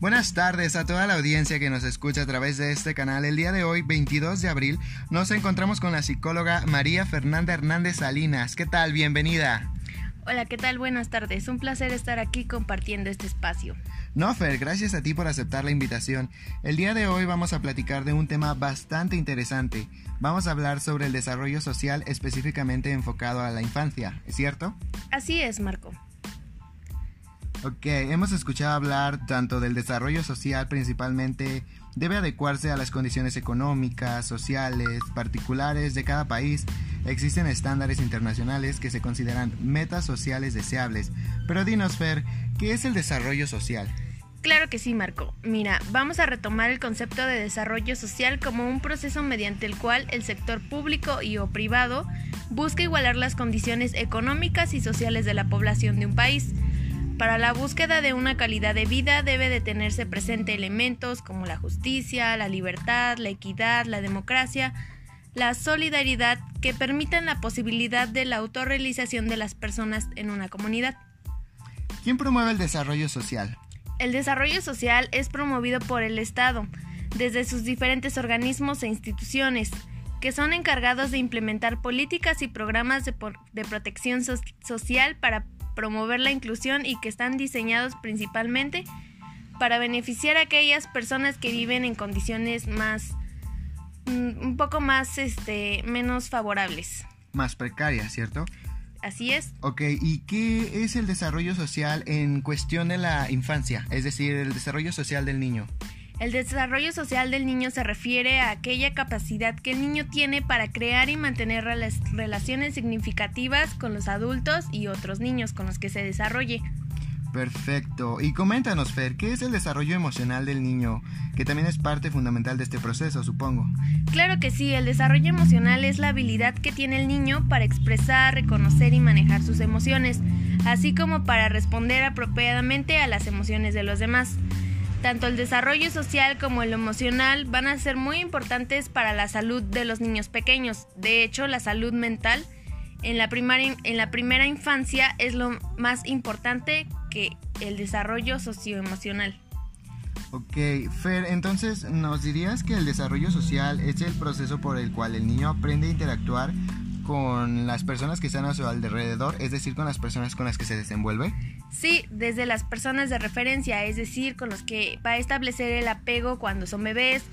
Buenas tardes a toda la audiencia que nos escucha a través de este canal. El día de hoy, 22 de abril, nos encontramos con la psicóloga María Fernanda Hernández Salinas. ¿Qué tal? Bienvenida. Hola, ¿qué tal? Buenas tardes. Un placer estar aquí compartiendo este espacio. No, Fer, gracias a ti por aceptar la invitación. El día de hoy vamos a platicar de un tema bastante interesante. Vamos a hablar sobre el desarrollo social específicamente enfocado a la infancia, ¿es cierto? Así es, Marco. Ok, hemos escuchado hablar tanto del desarrollo social principalmente debe adecuarse a las condiciones económicas, sociales, particulares de cada país. Existen estándares internacionales que se consideran metas sociales deseables. Pero dinos, Fer, ¿qué es el desarrollo social? Claro que sí, Marco. Mira, vamos a retomar el concepto de desarrollo social como un proceso mediante el cual el sector público y o privado busca igualar las condiciones económicas y sociales de la población de un país para la búsqueda de una calidad de vida debe de tenerse presente elementos como la justicia, la libertad, la equidad, la democracia, la solidaridad que permitan la posibilidad de la autorrealización de las personas en una comunidad. ¿Quién promueve el desarrollo social? El desarrollo social es promovido por el Estado, desde sus diferentes organismos e instituciones, que son encargados de implementar políticas y programas de, protección social para promover la inclusión y que están diseñados principalmente para beneficiar a aquellas personas que viven en condiciones más mm, un poco más este menos favorables. Más precarias, ¿cierto? Así es. Ok, ¿y qué es el desarrollo social en cuestión de la infancia? Es decir, el desarrollo social del niño. El desarrollo social del niño se refiere a aquella capacidad que el niño tiene para crear y mantener relaciones significativas con los adultos y otros niños con los que se desarrolle. Perfecto. Y coméntanos, Fer, ¿qué es el desarrollo emocional del niño? Que también es parte fundamental de este proceso, supongo. Claro que sí, el desarrollo emocional es la habilidad que tiene el niño para expresar, reconocer y manejar sus emociones, así como para responder apropiadamente a las emociones de los demás. Tanto el desarrollo social como el emocional van a ser muy importantes para la salud de los niños pequeños. De hecho, la salud mental en la, primera infancia es lo más importante que el desarrollo socioemocional. Ok, Fer, entonces nos dirías que el desarrollo social es el proceso por el cual el niño aprende a interactuar con las personas que están a su alrededor, es decir, con las personas con las que se desenvuelve? Sí, desde las personas de referencia, es decir, con los que va a establecer el apego cuando son bebés,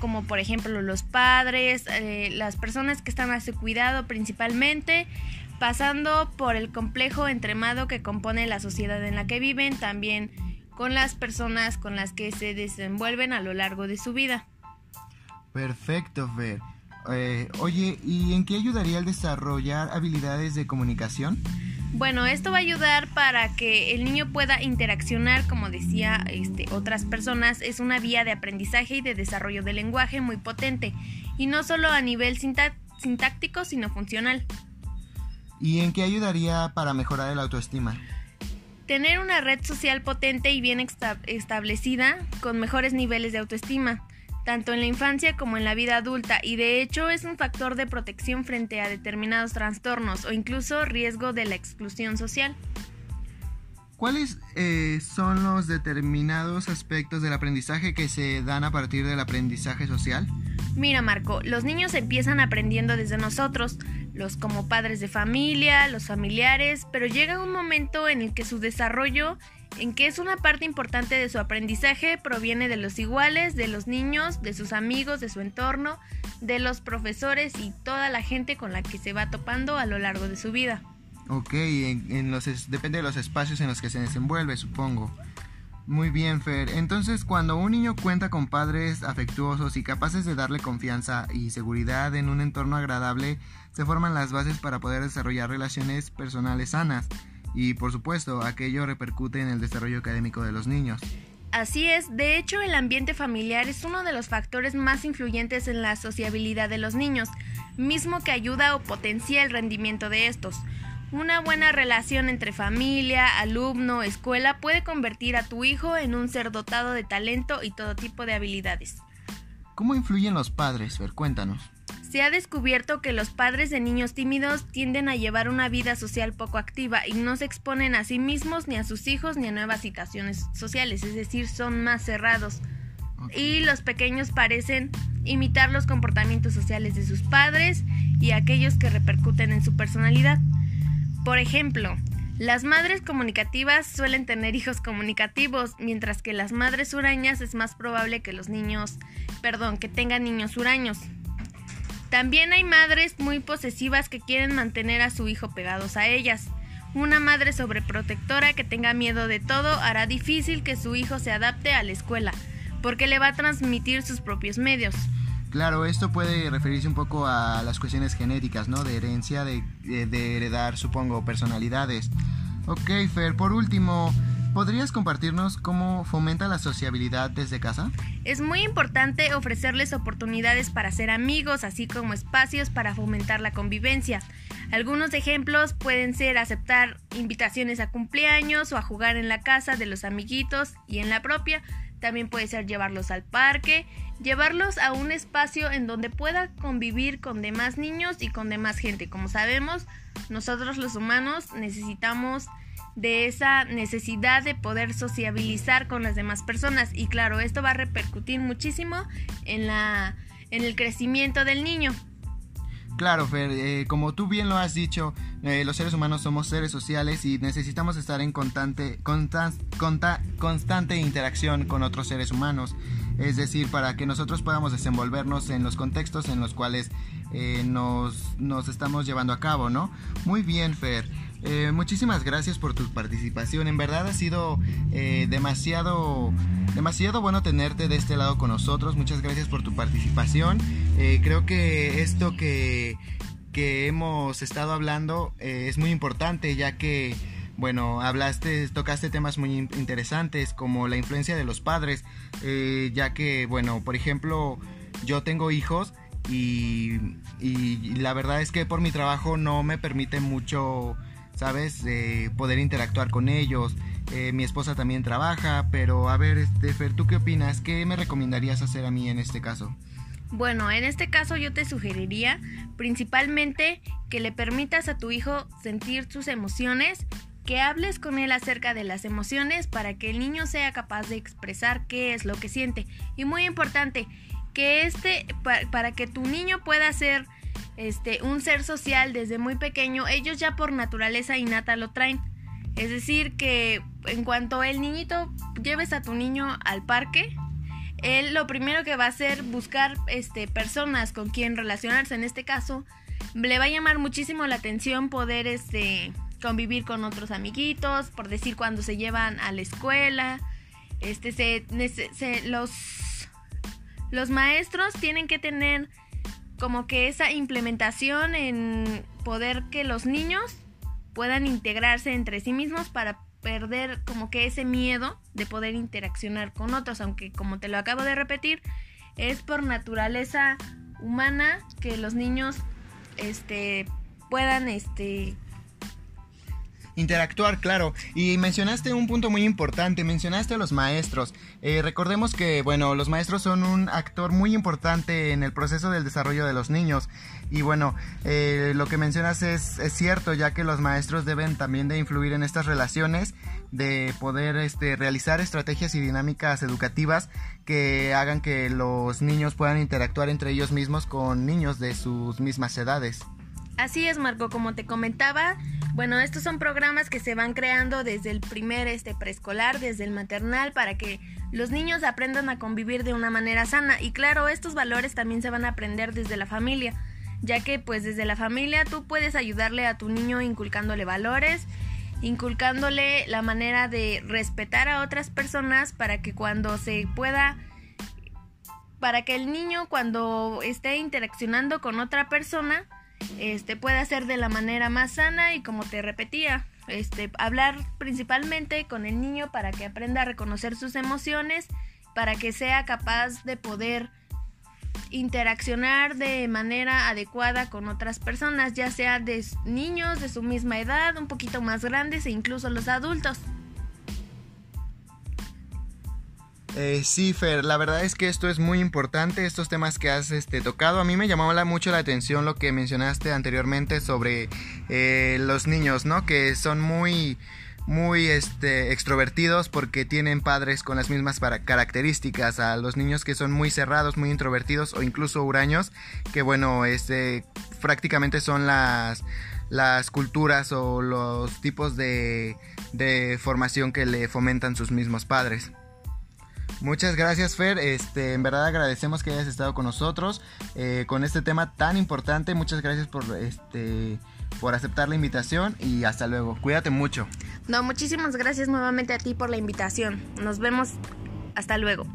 como por ejemplo los padres, eh, las personas que están a su cuidado principalmente, pasando por el complejo entremado que compone la sociedad en la que viven, también con las personas con las que se desenvuelven a lo largo de su vida. Perfecto, Fer. Eh, oye, ¿y en qué ayudaría el desarrollar habilidades de comunicación? Bueno, esto va a ayudar para que el niño pueda interaccionar, como decía este, otras personas, es una vía de aprendizaje y de desarrollo del lenguaje muy potente, y no solo a nivel sintáctico, sino funcional. ¿Y en qué ayudaría para mejorar el autoestima? Tener una red social potente y bien establecida, con mejores niveles de autoestima tanto en la infancia como en la vida adulta, y de hecho es un factor de protección frente a determinados trastornos o incluso riesgo de la exclusión social. ¿Cuáles eh, son los determinados aspectos del aprendizaje que se dan a partir del aprendizaje social? Mira Marco, los niños empiezan aprendiendo desde nosotros, los como padres de familia, los familiares, pero llega un momento en el que su desarrollo en que es una parte importante de su aprendizaje proviene de los iguales, de los niños, de sus amigos, de su entorno, de los profesores y toda la gente con la que se va topando a lo largo de su vida. Ok, en, los depende de los espacios en los que se desenvuelve, supongo. Muy bien, Fer. Entonces, cuando un niño cuenta con padres afectuosos y capaces de darle confianza y seguridad en un entorno agradable, se forman las bases para poder desarrollar relaciones personales sanas y por supuesto aquello repercute en el desarrollo académico de los niños. Así es, de hecho el ambiente familiar es uno de los factores más influyentes en la sociabilidad de los niños, mismo que ayuda o potencia el rendimiento de estos. Una buena relación entre familia, alumno, escuela puede convertir a tu hijo en un ser dotado de talento y todo tipo de habilidades. ¿Cómo influyen los padres? Ver, cuéntanos. Se ha descubierto que los padres de niños tímidos tienden a llevar una vida social poco activa y no se exponen a sí mismos ni a sus hijos ni a nuevas situaciones sociales, es decir, son más cerrados. Y los pequeños parecen imitar los comportamientos sociales de sus padres y aquellos que repercuten en su personalidad. Por ejemplo, las madres comunicativas suelen tener hijos comunicativos, mientras que las madres hurañas es más probable que los niños, perdón, que tengan niños huraños. También hay madres muy posesivas que quieren mantener a su hijo pegados a ellas. Una madre sobreprotectora que tenga miedo de todo hará difícil que su hijo se adapte a la escuela, porque le va a transmitir sus propios medios. Claro, esto puede referirse un poco a las cuestiones genéticas, ¿no? De herencia, de, de heredar, supongo, personalidades. Ok, Fer, por último, ¿Podrías compartirnos cómo fomenta la sociabilidad desde casa? Es muy importante ofrecerles oportunidades para ser amigos, así como espacios para fomentar la convivencia. Algunos ejemplos pueden ser aceptar invitaciones a cumpleaños o a jugar en la casa de los amiguitos y en la propia. También puede ser llevarlos al parque, llevarlos a un espacio en donde pueda convivir con demás niños y con demás gente. Como sabemos, nosotros los humanos necesitamos de esa necesidad de poder sociabilizar con las demás personas y claro, esto va a repercutir muchísimo en la en el crecimiento del niño. Claro, Fer, eh, como tú bien lo has dicho, eh, los seres humanos somos seres sociales y necesitamos estar en constante, constante interacción con otros seres humanos. Es decir, para que nosotros podamos desenvolvernos en los contextos en los cuales eh, nos, nos estamos llevando a cabo, ¿no? Muy bien, Fer. Eh, muchísimas gracias por tu participación. En verdad ha sido eh, demasiado, demasiado bueno tenerte de este lado con nosotros. Muchas gracias por tu participación. Eh, creo que esto que, que hemos estado hablando es muy importante ya que, bueno, hablaste, tocaste temas muy interesantes como la influencia de los padres, ya que, bueno, por ejemplo, yo tengo hijos. Y la verdad es que por mi trabajo no me permite mucho ¿sabes? poder interactuar con ellos. Eh, mi esposa también trabaja, pero a ver, este, Fer, ¿tú qué opinas? ¿Qué me recomendarías hacer a mí en este caso? Bueno, en este caso yo te sugeriría principalmente que le permitas a tu hijo sentir sus emociones, que hables con él acerca de las emociones para que el niño sea capaz de expresar qué es lo que siente. Y muy importante, que este, para que tu niño pueda ser este, un ser social desde muy pequeño, ellos ya por naturaleza innata lo traen. Es decir, que en cuanto el niñito lleves a tu niño al parque, él lo primero que va a hacer buscar este, personas con quien relacionarse. En este caso, le va a llamar muchísimo la atención poder este, convivir con otros amiguitos, por decir cuando se llevan a la escuela. Este, se, se, los, los maestros tienen que tener como que esa implementación en poder que los niños puedan integrarse entre sí mismos para perder como que ese miedo de poder interaccionar con otros, aunque como te lo acabo de repetir, es por naturaleza humana que los niños este puedan este Interactuar, claro. Y mencionaste un punto muy importante, mencionaste a los maestros. Eh, recordemos que, bueno, los maestros son un actor muy importante en el proceso del desarrollo de los niños. Y bueno, eh, lo que mencionas es, es, cierto, ya que los maestros deben también de influir en estas relaciones, de poder este, realizar estrategias y dinámicas educativas que hagan que los niños puedan interactuar entre ellos mismos con niños de sus mismas edades. Así es, Marco, como te comentaba, bueno, estos son programas que se van creando desde el primer este preescolar, desde el maternal, para que los niños aprendan a convivir de una manera sana. Y claro, estos valores también se van a aprender desde la familia, ya que pues desde la familia tú puedes ayudarle a tu niño inculcándole valores, inculcándole la manera de respetar a otras personas para que cuando se pueda para que el niño cuando esté interaccionando con otra persona este, puede hacer de la manera más sana y como te repetía, este, hablar principalmente con el niño para que aprenda a reconocer sus emociones, para que sea capaz de poder interaccionar de manera adecuada con otras personas, ya sea de niños de su misma edad, un poquito más grandes e incluso los adultos. Eh, sí, Fer, la verdad es que esto es muy importante, estos temas que has este, tocado. A mí me llamó mucho la atención lo que mencionaste anteriormente sobre eh, los niños, ¿no? Que son muy muy este, extrovertidos porque tienen padres con las mismas características a los niños que son muy cerrados, muy introvertidos o incluso huraños, que bueno, este, prácticamente son las, culturas o los tipos de formación que le fomentan sus mismos padres. Muchas gracias Fer, este, en verdad agradecemos que hayas estado con nosotros eh, con este tema tan importante. Muchas gracias por, este, por aceptar la invitación y hasta luego. Cuídate mucho. No, muchísimas gracias nuevamente a ti por la invitación. Nos vemos. Hasta luego.